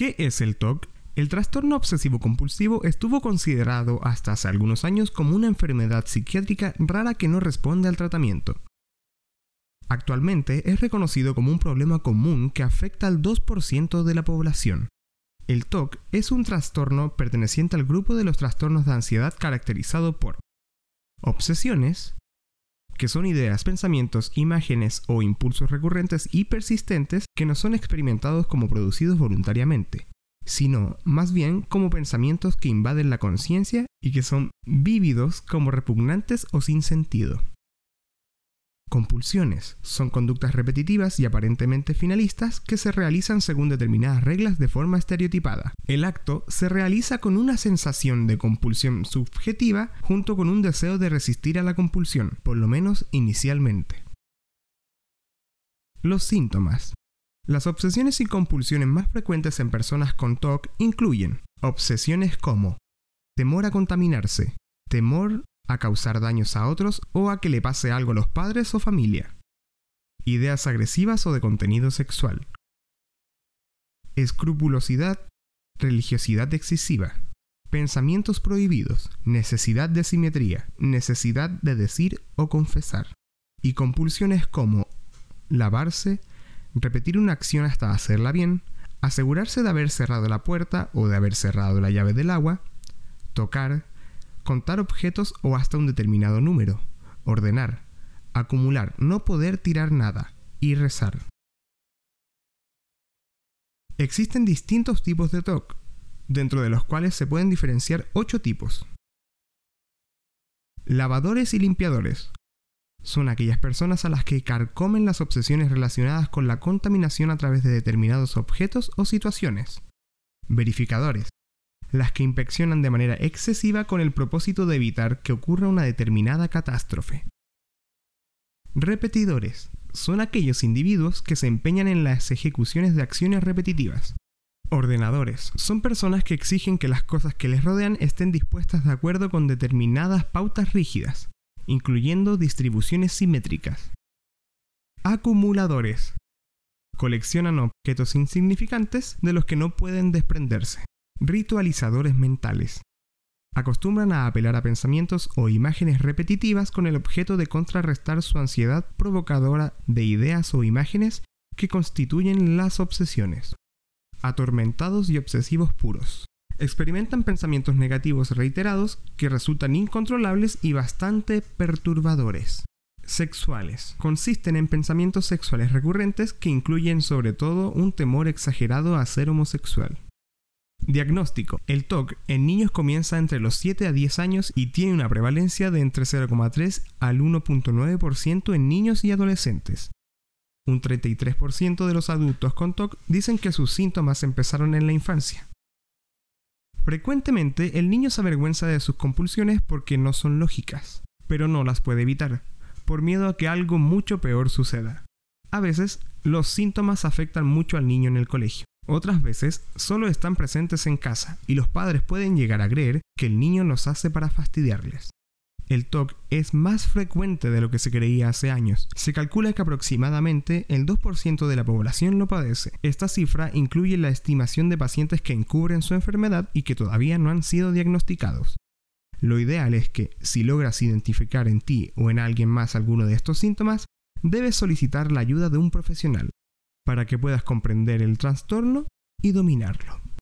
¿Qué es el TOC? El trastorno obsesivo compulsivo estuvo considerado hasta hace algunos años como una enfermedad psiquiátrica rara que no responde al tratamiento. Actualmente es reconocido como un problema común que afecta al 2% de la población. El TOC es un trastorno perteneciente al grupo de los trastornos de ansiedad caracterizado por obsesiones, que son ideas, pensamientos, imágenes o impulsos recurrentes y persistentes que no son experimentados como producidos voluntariamente, sino más bien como pensamientos que invaden la conciencia y que son vívidos como repugnantes o sin sentido. Compulsiones son conductas repetitivas y aparentemente finalistas que se realizan según determinadas reglas de forma estereotipada. El acto se realiza con una sensación de compulsión subjetiva junto con un deseo de resistir a la compulsión, por lo menos inicialmente. Los síntomas. Las obsesiones y compulsiones más frecuentes en personas con TOC incluyen obsesiones como temor a contaminarse, temor a causar daños a otros o a que le pase algo a los padres o familia. Ideas agresivas o de contenido sexual. Escrupulosidad, religiosidad excesiva. Pensamientos prohibidos, necesidad de simetría, necesidad de decir o confesar. Y compulsiones como lavarse, repetir una acción hasta hacerla bien, asegurarse de haber cerrado la puerta o de haber cerrado la llave del agua, tocar, contar objetos o hasta un determinado número, ordenar, acumular, no poder tirar nada y rezar. Existen distintos tipos de TOC, dentro de los cuales se pueden diferenciar ocho tipos. Lavadores y limpiadores. Son aquellas personas a las que carcomen las obsesiones relacionadas con la contaminación a través de determinados objetos o situaciones. Verificadores las que inspeccionan de manera excesiva con el propósito de evitar que ocurra una determinada catástrofe. Repetidores son aquellos individuos que se empeñan en las ejecuciones de acciones repetitivas. Ordenadores son personas que exigen que las cosas que les rodean estén dispuestas de acuerdo con determinadas pautas rígidas, incluyendo distribuciones simétricas. Acumuladores coleccionan objetos insignificantes de los que no pueden desprenderse ritualizadores mentales. Acostumbran a apelar a pensamientos o imágenes repetitivas con el objeto de contrarrestar su ansiedad provocadora de ideas o imágenes que constituyen las obsesiones. Atormentados y obsesivos puros. Experimentan pensamientos negativos reiterados que resultan incontrolables y bastante perturbadores. Sexuales. Consisten en pensamientos sexuales recurrentes que incluyen sobre todo un temor exagerado a ser homosexual. Diagnóstico. El TOC en niños comienza entre los 7 a 10 años y tiene una prevalencia de entre 0,3 al 1,9% en niños y adolescentes. Un 33% de los adultos con TOC dicen que sus síntomas empezaron en la infancia. Frecuentemente el niño se avergüenza de sus compulsiones porque no son lógicas, pero no las puede evitar, por miedo a que algo mucho peor suceda. A veces, los síntomas afectan mucho al niño en el colegio. Otras veces solo están presentes en casa y los padres pueden llegar a creer que el niño los hace para fastidiarles. El TOC es más frecuente de lo que se creía hace años. Se calcula que aproximadamente el 2% de la población lo padece. Esta cifra incluye la estimación de pacientes que encubren su enfermedad y que todavía no han sido diagnosticados. Lo ideal es que, si logras identificar en ti o en alguien más alguno de estos síntomas, debes solicitar la ayuda de un profesional para que puedas comprender el trastorno y dominarlo.